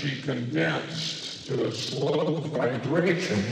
energy condensed to a slow vibration.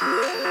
Yeah.